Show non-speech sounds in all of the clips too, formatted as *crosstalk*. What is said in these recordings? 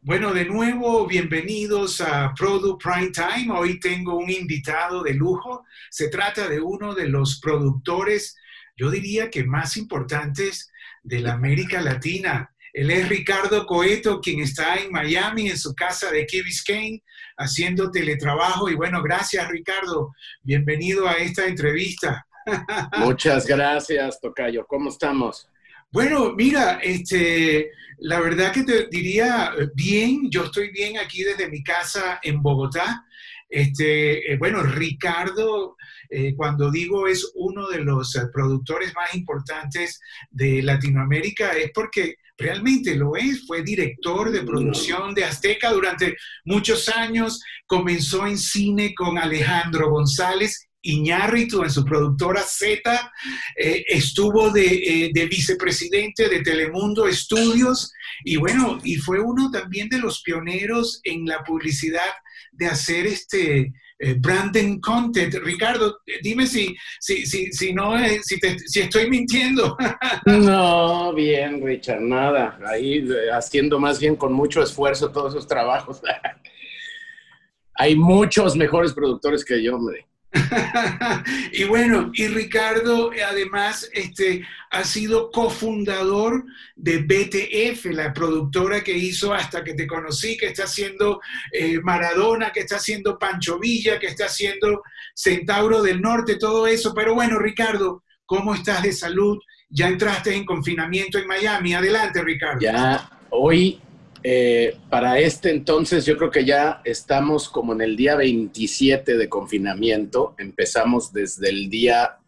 Bueno, de nuevo, bienvenidos a Product Prime Time. Hoy tengo un invitado de lujo. Se trata de uno de los productores, yo diría que más importantes de la América Latina. Él es Ricardo Coeto, quien está en Miami, en su casa de Key Biscayne, haciendo teletrabajo. Y bueno, gracias Ricardo. Bienvenido a esta entrevista. *laughs* Muchas gracias, Tocayo. ¿Cómo estamos? Bueno, mira, este, la verdad que te diría eh, bien, yo estoy bien aquí desde mi casa en Bogotá. Este, eh, bueno, Ricardo, eh, cuando digo es uno de los productores más importantes de Latinoamérica, es porque realmente lo es. Fue director de producción de Azteca durante muchos años, comenzó en cine con Alejandro González Iñárritu en su productora Z, eh, estuvo de, de, vicepresidente de Telemundo Estudios y bueno, y fue uno también de los pioneros en la publicidad de hacer este eh, branding content. Ricardo, dime si, si, si, si no, eh, si, si estoy mintiendo. *laughs* no, bien, Richard, nada. Ahí haciendo más bien con mucho esfuerzo todos esos trabajos. *laughs* Hay muchos mejores productores que yo, hombre. *laughs* y bueno, y Ricardo además este, ha sido cofundador de BTF, la productora que hizo Hasta que te conocí, que está haciendo eh, Maradona, que está haciendo Pancho Villa, que está haciendo Centauro del Norte, todo eso. Pero bueno, Ricardo, ¿cómo estás de salud? Ya entraste en confinamiento en Miami. Adelante, Ricardo. Ya, hoy eh, para este entonces yo creo que ya estamos como en el día 27 de confinamiento. Empezamos desde el día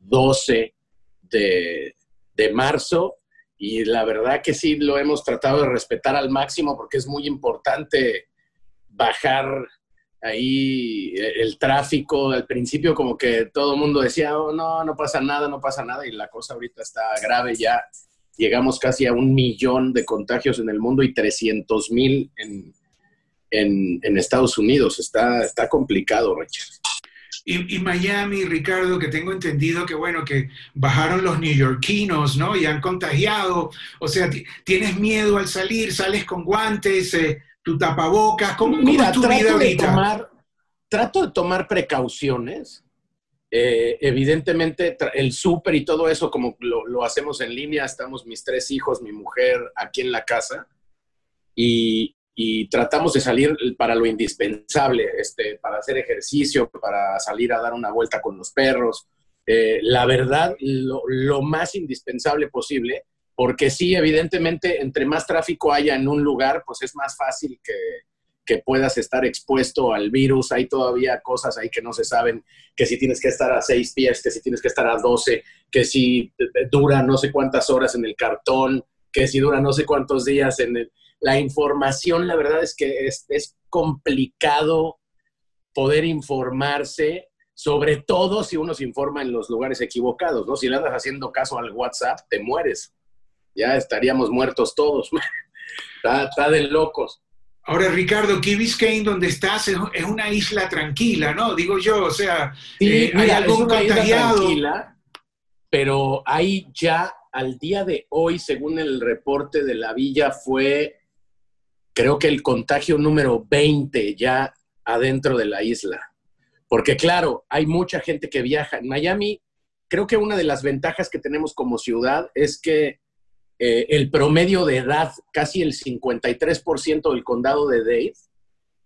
12 de, marzo y la verdad que sí lo hemos tratado de respetar al máximo porque es muy importante bajar ahí el tráfico. Al principio como que todo el mundo decía, oh, no, no pasa nada, no pasa nada y la cosa ahorita está grave ya llegamos casi a un millón de contagios en el mundo y 300 mil en, Estados Unidos. Está, está complicado, Richard. Y, Miami, Ricardo, que tengo entendido que, bueno, que bajaron los neoyorquinos, ¿no? Y han contagiado. O sea, ¿tienes miedo al salir? ¿Sales con guantes? Eh, ¿Tu tapabocas? ¿Cómo, Mira, es tu vida ahorita? trato de tomar precauciones eh, evidentemente, el súper y todo eso, como lo, hacemos en línea, estamos mis tres hijos, mi mujer aquí en la casa y, tratamos de salir para lo indispensable, este, para hacer ejercicio, para salir a dar una vuelta con los perros. Eh, la verdad, lo, lo, más indispensable posible, porque sí, evidentemente, entre más tráfico haya en un lugar, pues es más fácil que, que puedas estar expuesto al virus. Hay todavía cosas ahí que no se saben, que si tienes que estar a seis pies, que si tienes que estar a doce, que si dura no sé cuántas horas en el cartón, que si dura no sé cuántos días en el... La información, la verdad es que es, complicado poder informarse, sobre todo si uno se informa en los lugares equivocados, ¿no? Si le andas haciendo caso al WhatsApp, te mueres. Ya estaríamos muertos todos. *laughs* está de locos. Ahora, Ricardo, Key Biscayne, donde estás, es, una isla tranquila, ¿no? Digo yo, o sea, eh, hay algún contagiado. Pero hay ya al día de hoy, según el reporte de la villa, fue, creo que el contagio número 20 ya adentro de la isla. Porque claro, hay mucha gente que viaja. En Miami, creo que una de las ventajas que tenemos como ciudad es que eh, el promedio de edad, casi el 53% del condado de Dade,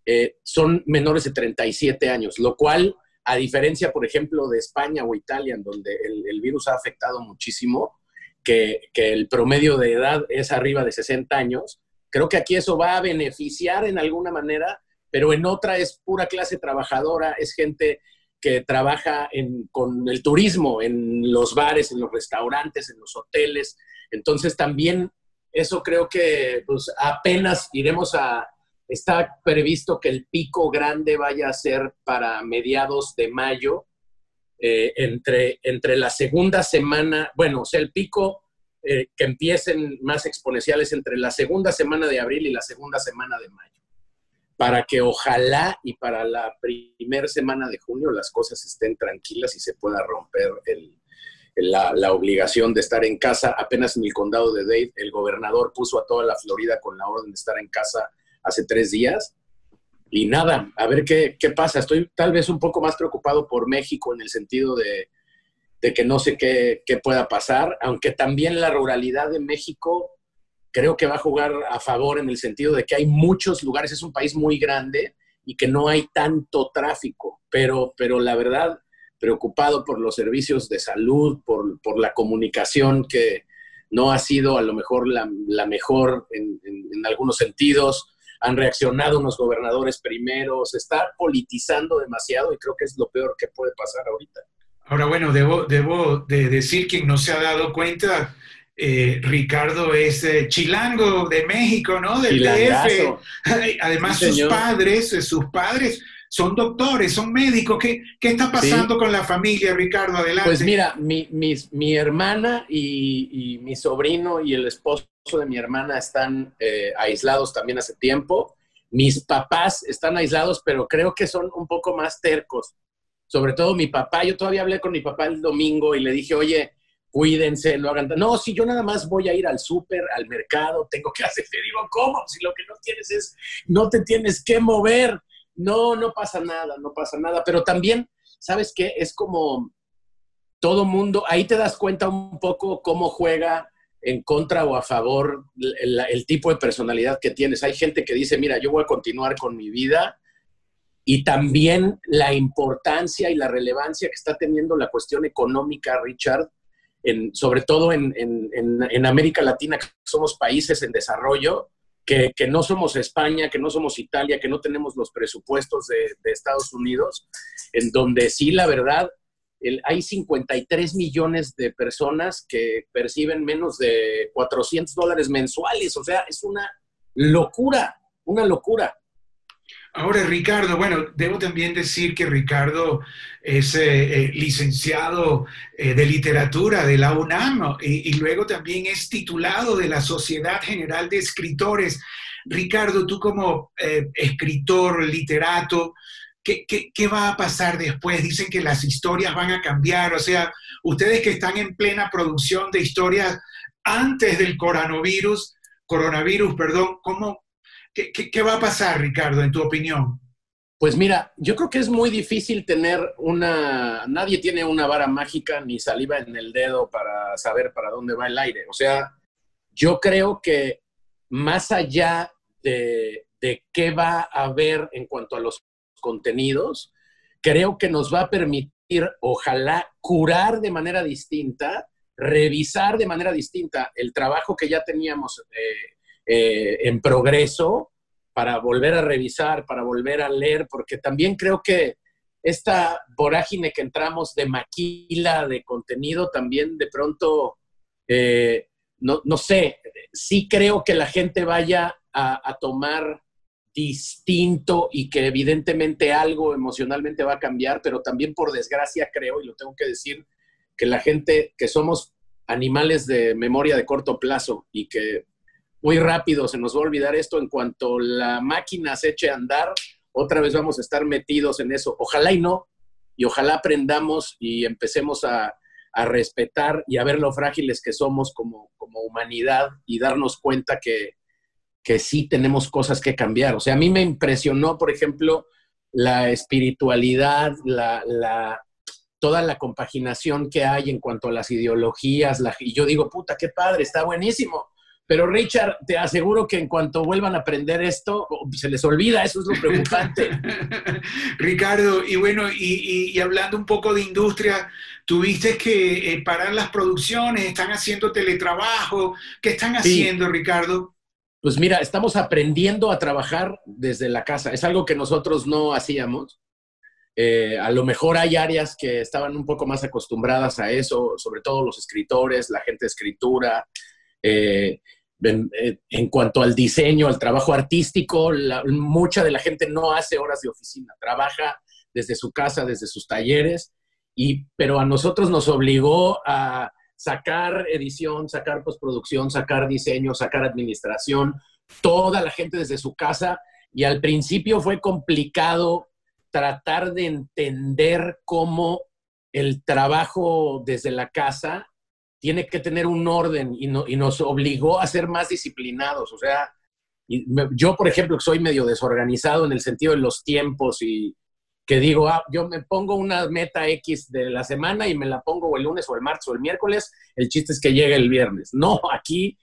eh, son menores de 37 años, lo cual, a diferencia, por ejemplo, de España o Italia, en donde el, virus ha afectado muchísimo, que, que, el promedio de edad es arriba de 60 años, creo que aquí eso va a beneficiar en alguna manera, pero en otra es pura clase trabajadora, es gente que trabaja en, con el turismo, en los bares, en los restaurantes, en los hoteles, entonces también eso creo que pues, apenas iremos a, está previsto que el pico grande vaya a ser para mediados de mayo, eh, entre, entre la segunda semana, bueno, o sea, el pico eh, que empiecen más exponenciales entre la segunda semana de abril y la segunda semana de mayo, para que ojalá y para la primera semana de junio las cosas estén tranquilas y se pueda romper el, la, obligación de estar en casa. Apenas en el condado de Dade, el gobernador puso a toda la Florida con la orden de estar en casa hace tres días. Y nada, a ver qué, qué pasa. Estoy tal vez un poco más preocupado por México en el sentido de, de que no sé qué, qué, pueda pasar, aunque también la ruralidad de México creo que va a jugar a favor en el sentido de que hay muchos lugares, es un país muy grande y que no hay tanto tráfico, pero, pero la verdad, preocupado por los servicios de salud, por, por la comunicación que no ha sido a lo mejor la, la mejor en, en, en algunos sentidos, han reaccionado unos gobernadores primero, se está politizando demasiado y creo que es lo peor que puede pasar ahorita. Ahora, bueno, debo, debo de decir, quien no se ha dado cuenta, eh, Ricardo es eh, chilango de México, ¿no? Del DF. Además, sí, sus padres, eh, sus padres son doctores, son médicos. ¿Qué, qué está pasando sí. con la familia, Ricardo? Adelante. Pues mira, mi, mi, mi hermana y, y, mi sobrino y el esposo de mi hermana están eh, aislados también hace tiempo. Mis papás están aislados, pero creo que son un poco más tercos. Sobre todo mi papá. Yo todavía hablé con mi papá el domingo y le dije, oye, cuídense, no hagan... No, si yo nada más voy a ir al súper, al mercado, tengo que *laughs* hacer... Te digo, ¿cómo? Si lo que no tienes es, no te tienes que mover. No, no pasa nada, no pasa nada. Pero también, ¿sabes qué? Es como todo mundo, ahí te das cuenta un poco cómo juega en contra o a favor el, tipo de personalidad que tienes. Hay gente que dice, mira, yo voy a continuar con mi vida y también la importancia y la relevancia que está teniendo la cuestión económica, Richard, sobre todo en, América Latina, que somos países en desarrollo, que, no somos España, que no somos Italia, que no tenemos los presupuestos de, de Estados Unidos, en donde sí, la verdad, el, hay 53 millones de personas que perciben menos de 400 dólares mensuales, o sea, es una locura, una locura. Ahora, Ricardo, bueno, debo también decir que Ricardo es eh, eh, licenciado eh, de literatura de la UNAM y, luego también es titulado de la Sociedad General de Escritores. Ricardo, tú como escritor, literato, ¿qué, ¿qué, qué, va a pasar después? Dicen que las historias van a cambiar, o sea, ustedes que están en plena producción de historias antes del coronavirus, coronavirus, perdón, ¿cómo, ¿Qué, va a pasar, Ricardo, en tu opinión? Pues mira, yo creo que es muy difícil tener una, nadie tiene una vara mágica ni saliva en el dedo para saber para dónde va el aire. O sea, yo creo que más allá de, de qué va a haber en cuanto a los contenidos, creo que nos va a permitir, ojalá, curar de manera distinta, revisar de manera distinta el trabajo que ya teníamos eh, eh, en progreso para volver a revisar, para volver a leer, porque también creo que esta vorágine que entramos de maquila, de contenido, también de pronto, eh, no, no, sé, sí creo que la gente vaya a, a, tomar distinto y que evidentemente algo emocionalmente va a cambiar, pero también por desgracia creo, y lo tengo que decir, que la gente, que somos animales de memoria de corto plazo y que muy rápido se nos va a olvidar esto en cuanto la máquina se eche a andar, otra vez vamos a estar metidos en eso. Ojalá y no, y ojalá aprendamos y empecemos a, a respetar y a ver lo frágiles que somos como, como humanidad y darnos cuenta que, que sí tenemos cosas que cambiar. O sea, a mí me impresionó, por ejemplo, la espiritualidad, la, la, toda la compaginación que hay en cuanto a las ideologías. La, y yo digo, puta, qué padre, está buenísimo. Pero Richard, te aseguro que en cuanto vuelvan a aprender esto, se les olvida, eso es lo preocupante. *laughs* Ricardo, y bueno, y, y, y, hablando un poco de industria, tuviste que eh, parar las producciones, están haciendo teletrabajo, ¿qué están haciendo, sí. Ricardo? Pues mira, estamos aprendiendo a trabajar desde la casa, es algo que nosotros no hacíamos. Eh, a lo mejor hay áreas que estaban un poco más acostumbradas a eso, sobre todo los escritores, la gente de escritura. Eh, en, en, cuanto al diseño, al trabajo artístico, mucha de la gente no hace horas de oficina, trabaja desde su casa, desde sus talleres, y, pero a nosotros nos obligó a sacar edición, sacar postproducción, sacar diseño, sacar administración, toda la gente desde su casa, y al principio fue complicado tratar de entender cómo el trabajo desde la casa tiene que tener un orden y, no, y, nos obligó a ser más disciplinados. O sea, yo, por ejemplo, soy medio desorganizado en el sentido de los tiempos y que digo, ah, yo me pongo una meta X de la semana y me la pongo el lunes o el martes o el miércoles, el chiste es que llegue el viernes. No, aquí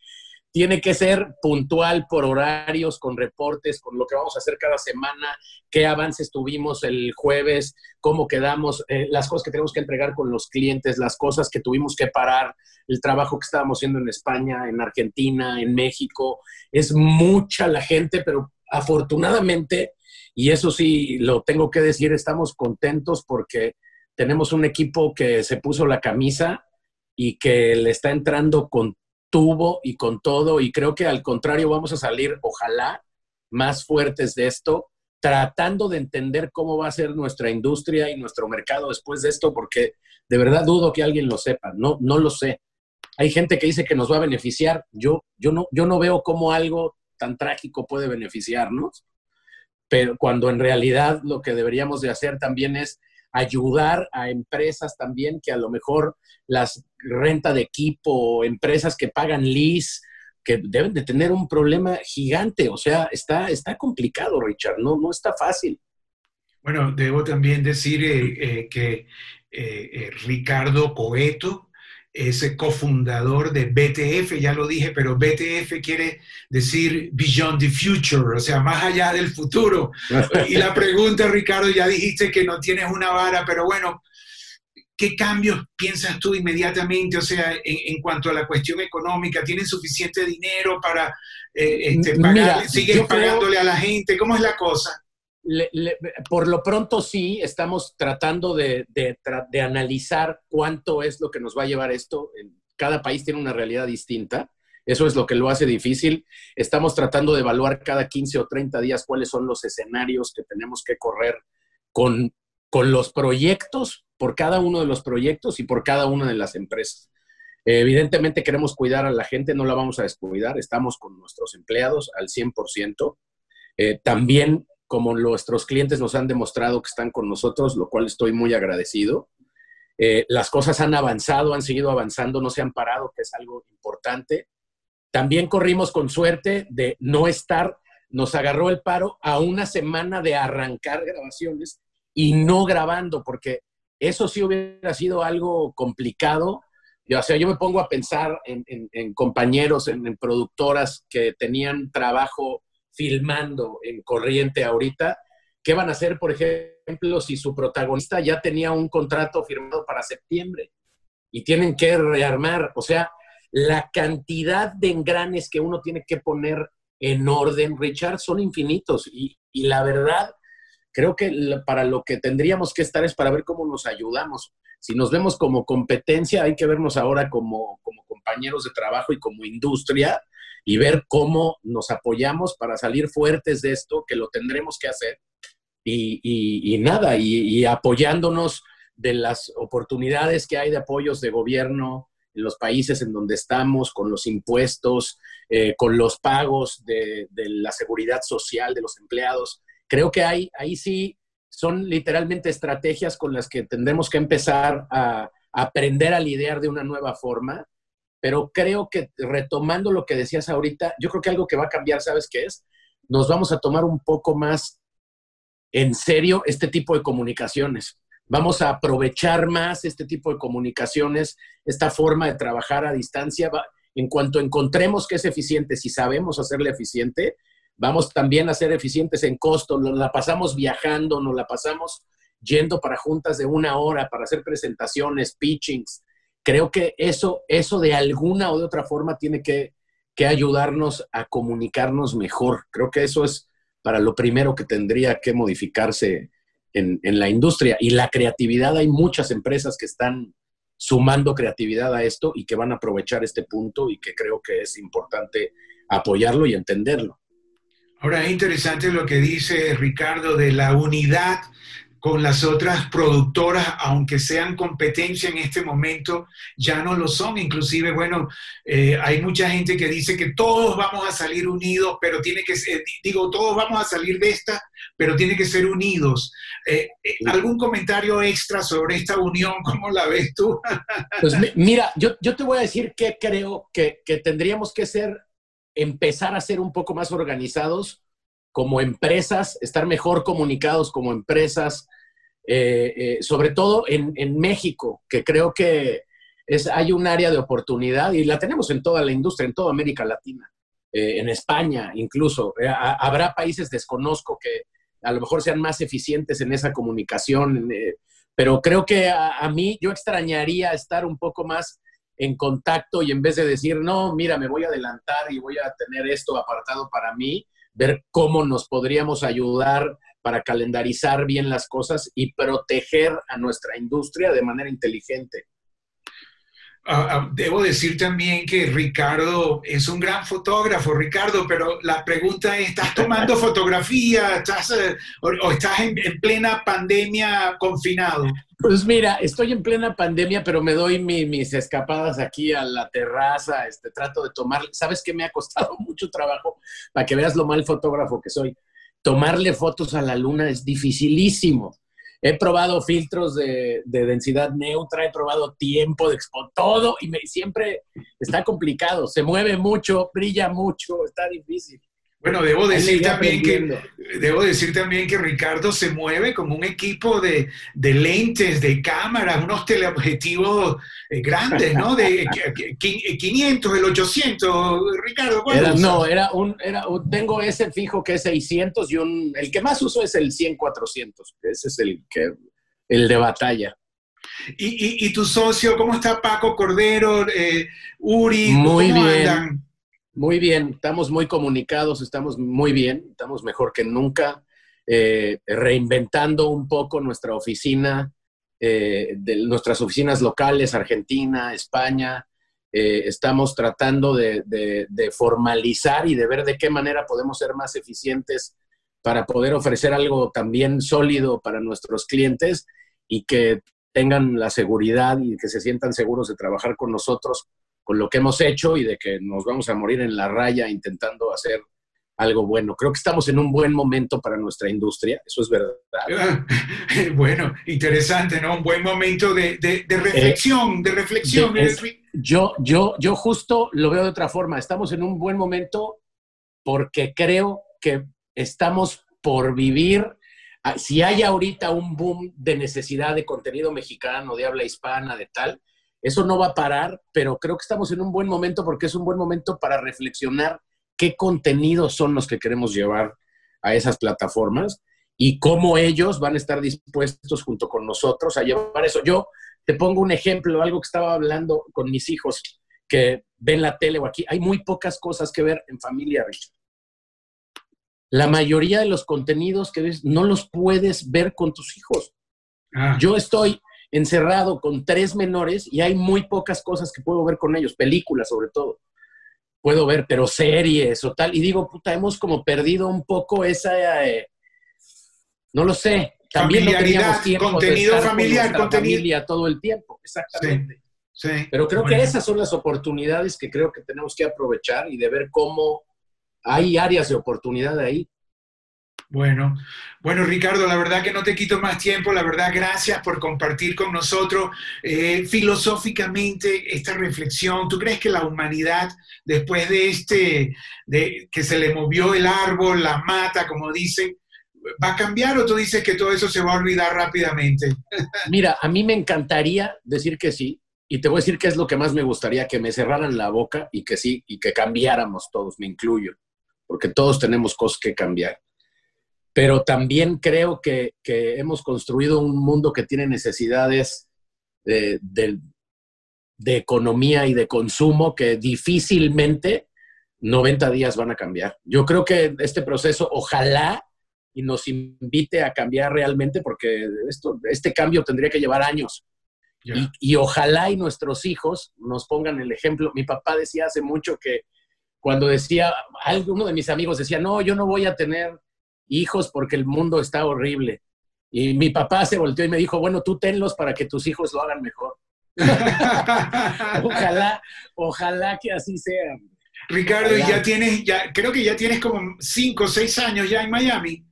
tiene que ser puntual por horarios, con reportes, con lo que vamos a hacer cada semana, qué avances tuvimos el jueves, cómo quedamos, eh, las cosas que tenemos que entregar con los clientes, las cosas que tuvimos que parar, el trabajo que estábamos haciendo en España, en Argentina, en México. Es mucha la gente, pero afortunadamente, y eso sí lo tengo que decir, estamos contentos porque tenemos un equipo que se puso la camisa y que le está entrando con tuvo y con todo, y creo que al contrario vamos a salir, ojalá, más fuertes de esto, tratando de entender cómo va a ser nuestra industria y nuestro mercado después de esto, porque de verdad dudo que alguien lo sepa, no, no lo sé. Hay gente que dice que nos va a beneficiar, yo, yo, no, yo no veo cómo algo tan trágico puede beneficiarnos, pero cuando en realidad lo que deberíamos de hacer también es ayudar a empresas también que a lo mejor las renta de equipo, empresas que pagan lease, que deben de tener un problema gigante. O sea, está, está complicado, Richard, no, no está fácil. Bueno, debo también decir eh, eh, que eh, Ricardo Coeto, es cofundador de BTF, ya lo dije, pero BTF quiere decir Beyond the Future, o sea, más allá del futuro. *laughs* y la pregunta, Ricardo, ya dijiste que no tienes una vara, pero bueno, ¿qué cambios piensas tú inmediatamente? O sea, en, cuanto a la cuestión económica, ¿tienen suficiente dinero para eh, este, pagar, siguen pagándole a la gente? ¿Cómo es la cosa? Por lo pronto sí, estamos tratando de, analizar cuánto es lo que nos va a llevar esto. Cada país tiene una realidad distinta. Eso es lo que lo hace difícil. Estamos tratando de evaluar cada 15 o 30 días cuáles son los escenarios que tenemos que correr con, los proyectos, por cada uno de los proyectos y por cada una de las empresas. evidentemente queremos cuidar a la gente, no la vamos a descuidar, estamos con nuestros empleados al 100%. Eh, también como nuestros clientes nos han demostrado que están con nosotros, lo cual estoy muy agradecido. Eh, las cosas han avanzado, han seguido avanzando, no se han parado, que es algo importante. También corrimos con suerte de no estar, nos agarró el paro a una semana de arrancar grabaciones y no grabando, porque eso sí hubiera sido algo complicado. O sea, yo me pongo a pensar en, compañeros, en productoras que tenían trabajo filmando en corriente ahorita, ¿qué van a hacer, por ejemplo, si su protagonista ya tenía un contrato firmado para septiembre y tienen que rearmar? O sea, la cantidad de engranes que uno tiene que poner en orden, Richard, son infinitos. Y, la verdad, creo que para lo que tendríamos que estar es para ver cómo nos ayudamos. Si nos vemos como competencia, hay que vernos ahora como, como compañeros de trabajo y como industria y ver cómo nos apoyamos para salir fuertes de esto, que lo tendremos que hacer. Y, nada, y, apoyándonos de las oportunidades que hay de apoyos de gobierno en los países en donde estamos, con los impuestos, eh, con los pagos de, la seguridad social de los empleados. Creo que hay, ahí sí son literalmente estrategias con las que tendremos que empezar a aprender a lidiar de una nueva forma pero creo que retomando lo que decías ahorita, yo creo que algo que va a cambiar, ¿sabes qué es? Nos vamos a tomar un poco más en serio este tipo de comunicaciones. Vamos a aprovechar más este tipo de comunicaciones, esta forma de trabajar a distancia. En cuanto encontremos que es eficiente, si sabemos hacerle eficiente, vamos también a ser eficientes en costo. Nos la pasamos viajando, nos la pasamos yendo para juntas de una hora, para hacer presentaciones, pitchings, creo que eso, eso de alguna o de otra forma tiene que, ayudarnos a comunicarnos mejor. Creo que eso es para lo primero que tendría que modificarse en, la industria. Y la creatividad, hay muchas empresas que están sumando creatividad a esto y que van a aprovechar este punto y que creo que es importante apoyarlo y entenderlo. Ahora es interesante lo que dice Ricardo de la unidad con las otras productoras, aunque sean competencia en este momento, ya no lo son. Inclusive, bueno, eh, hay mucha gente que dice que todos vamos a salir unidos, pero tiene que ser, digo, todos vamos a salir de esta, pero tiene que ser unidos. Eh, eh, ¿Algún comentario extra sobre esta unión? *laughs* ¿Cómo la ves tú? pues mira, yo, yo, te voy a decir que creo que, que tendríamos que ser empezar a ser un poco más organizados como empresas, estar mejor comunicados como empresas, eh, eh, sobre todo en, México, que creo que es, hay un área de oportunidad y la tenemos en toda la industria, en toda América Latina, eh, en España incluso. habrá países, desconozco, que a lo mejor sean más eficientes en esa comunicación, pero creo que a, mí yo extrañaría estar un poco más en contacto y en vez de decir, no, mira, me voy a adelantar y voy a tener esto apartado para mí, ver cómo nos podríamos ayudar para calendarizar bien las cosas y proteger a nuestra industria de manera inteligente. Ah, debo decir también que Ricardo es un gran fotógrafo, Ricardo, pero la pregunta es, ¿estás tomando *laughs* fotografía ¿Estás, eh, o, estás en, plena pandemia confinado? Pues mira, estoy en plena pandemia, pero me doy mis escapadas aquí a la terraza, este, trato de tomar, ¿sabes qué me ha costado *laughs* mucho trabajo? Para que veas lo mal fotógrafo que soy. Tomarle fotos a la luna es dificilísimo he probado filtros de, densidad neutra, he probado tiempo de expo, todo, y me, siempre está complicado. Se mueve mucho, brilla mucho, está difícil. Bueno, debo decir, también que, debo decir también que Ricardo se mueve como un equipo de, lentes, de cámaras, unos teleobjetivos eh, grandes, ¿no? De 500, el 800, Ricardo. no, era un, era tengo ese fijo que es 600 y un, el que más uso es el 100-400, ese es el, que, el de batalla. ¿Y, y, tu socio, cómo está Paco Cordero, eh, Uri? Muy bien. Muy bien, estamos muy comunicados, estamos muy bien, estamos mejor que nunca, eh, reinventando un poco nuestra oficina, eh, de nuestras oficinas locales, Argentina, España. Eh, estamos tratando de, de, formalizar y de ver de qué manera podemos ser más eficientes para poder ofrecer algo también sólido para nuestros clientes y que tengan la seguridad y que se sientan seguros de trabajar con nosotros con lo que hemos hecho y de que nos vamos a morir en la raya intentando hacer algo bueno. Creo que estamos en un buen momento para nuestra industria, eso es verdad. *laughs* bueno, interesante, ¿no? Un buen momento de, reflexión, de reflexión. yo, yo, yo justo lo veo de otra forma, estamos en un buen momento porque creo que estamos por vivir, ah, si hay ahorita un boom de necesidad de contenido mexicano, de habla hispana, de tal, eso no va a parar, pero creo que estamos en un buen momento porque es un buen momento para reflexionar qué contenidos son los que queremos llevar a esas plataformas y cómo ellos van a estar dispuestos junto con nosotros a llevar eso. Yo te pongo un ejemplo, algo que estaba hablando con mis hijos que ven la tele o aquí. Hay muy pocas cosas que ver en familia, Richard. La mayoría de los contenidos que ves no los puedes ver con tus hijos. Ah. Yo estoy encerrado con tres menores y hay muy pocas cosas que puedo ver con ellos, películas sobre todo. Puedo ver, pero series o tal. Y digo, puta, hemos como perdido un poco esa, eh, no lo sé, también no teníamos tiempo contenido de familiar, con familia todo el tiempo, exactamente. Pero creo que esas son las oportunidades que creo que tenemos que aprovechar y de ver cómo hay áreas de oportunidad ahí. Bueno, bueno, Ricardo, la verdad que no te quito más tiempo, la verdad, gracias por compartir con nosotros eh, filosóficamente esta reflexión. ¿Tú crees que la humanidad, después de este, de que se le movió el árbol, la mata, como dicen, va a cambiar o tú dices que todo eso se va a olvidar rápidamente? *laughs* Mira, a mí me encantaría decir que sí, y te voy a decir que es lo que más me gustaría, que me cerraran la boca y que sí, y que cambiáramos todos, me incluyo, porque todos tenemos cosas que cambiar pero también creo que, hemos construido un mundo que tiene necesidades de, economía y de consumo que difícilmente 90 días van a cambiar. Yo creo que este proceso ojalá y nos invite a cambiar realmente porque esto, este cambio tendría que llevar años. Y, y, ojalá y nuestros hijos nos pongan el ejemplo. Mi papá decía hace mucho que cuando decía, alguno de mis amigos decía, no, yo no voy a tener hijos porque el mundo está horrible. Y mi papá se volteó y me dijo, bueno, tú tenlos para que tus hijos lo hagan mejor. *laughs* ojalá, ojalá que así sea. Ricardo, ya tienes, ya, creo que ya tienes como cinco o seis años ya en Miami.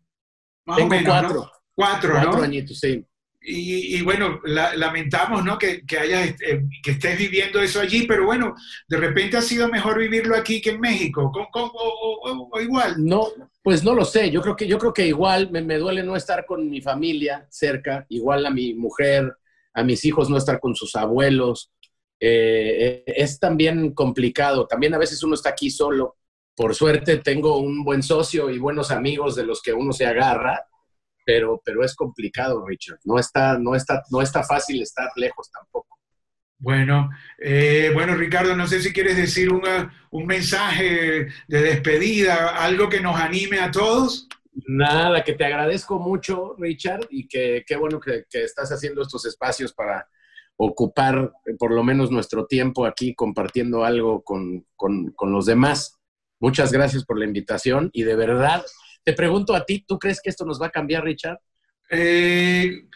Tengo cuatro. Cuatro, cuatro añitos, sí. Y, bueno, lamentamos ¿no? que, que, eh, que estés viviendo eso allí, pero bueno, de repente ha sido mejor vivirlo aquí que en México, o, igual. No, pues no lo sé, yo creo que, yo creo que igual me, duele no estar con mi familia cerca, igual a mi mujer, a mis hijos no estar con sus abuelos. Eh, es también complicado, también a veces uno está aquí solo. Por suerte tengo un buen socio y buenos amigos de los que uno se agarra pero, pero es complicado, Richard. No está, no, está, no está fácil estar lejos tampoco. Bueno, eh, bueno, Ricardo, no sé si quieres decir un mensaje de despedida, algo que nos anime a todos. Nada, que te agradezco mucho, Richard, y que qué bueno que, estás haciendo estos espacios para ocupar por lo menos nuestro tiempo aquí compartiendo algo con, con los demás. Muchas gracias por la invitación y de verdad te pregunto a ti, ¿tú crees que esto nos va a cambiar, Richard? Eh,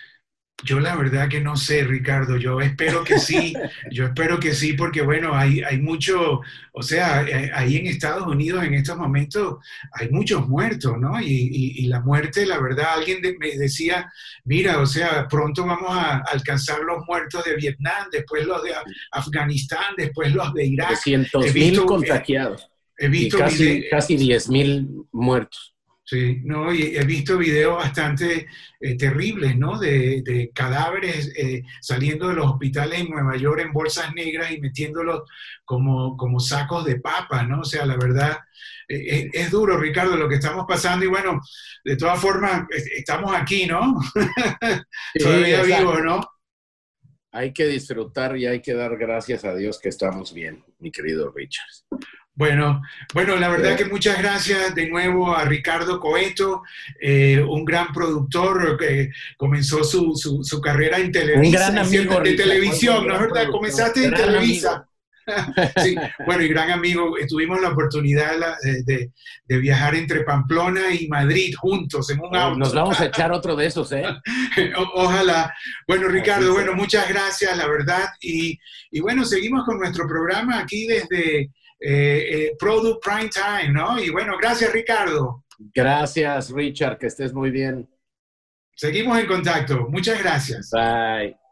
yo la verdad que no sé, Ricardo. Yo espero que sí. *laughs* Yo espero que sí, porque bueno, hay, hay mucho, o sea, eh, ahí en Estados Unidos en estos momentos hay muchos muertos, ¿no? Y, la muerte, la verdad, alguien me decía, mira, o sea, pronto vamos a alcanzar los muertos de Vietnam, después los de Afganistán, después los de Irak. 300 mil contagiados. He visto y casi, casi 10 mil muertos. Sí, no, y he visto videos bastante eh, terribles, ¿no? De, cadáveres eh, saliendo de los hospitales en Nueva York en bolsas negras y metiéndolos como, como sacos de papa, ¿no? O sea, la verdad, eh, es, duro, Ricardo, lo que estamos pasando y bueno, de todas formas, estamos aquí, ¿no? *laughs* Todavía vivos, ¿no? Hay que disfrutar y hay que dar gracias a Dios que estamos bien, mi querido Richard. Bueno, bueno, la verdad que muchas gracias de nuevo a Ricardo Coeto, eh, un gran productor que comenzó su, su, carrera en televisión. Un gran amigo. De televisión, ¿no es verdad? Comenzaste en Televisa. *laughs* sí, bueno, y gran amigo, tuvimos la oportunidad de, de, viajar entre Pamplona y Madrid juntos en un auto. Nos vamos a *laughs* echar otro de esos, ¿eh? ojalá. Bueno, Ricardo, bueno, muchas gracias, la verdad. Y, y bueno, seguimos con nuestro programa aquí desde eh, eh, Product Prime Time, ¿no? Y bueno, gracias Ricardo. Gracias Richard, que estés muy bien. Seguimos en contacto. Muchas gracias. Bye.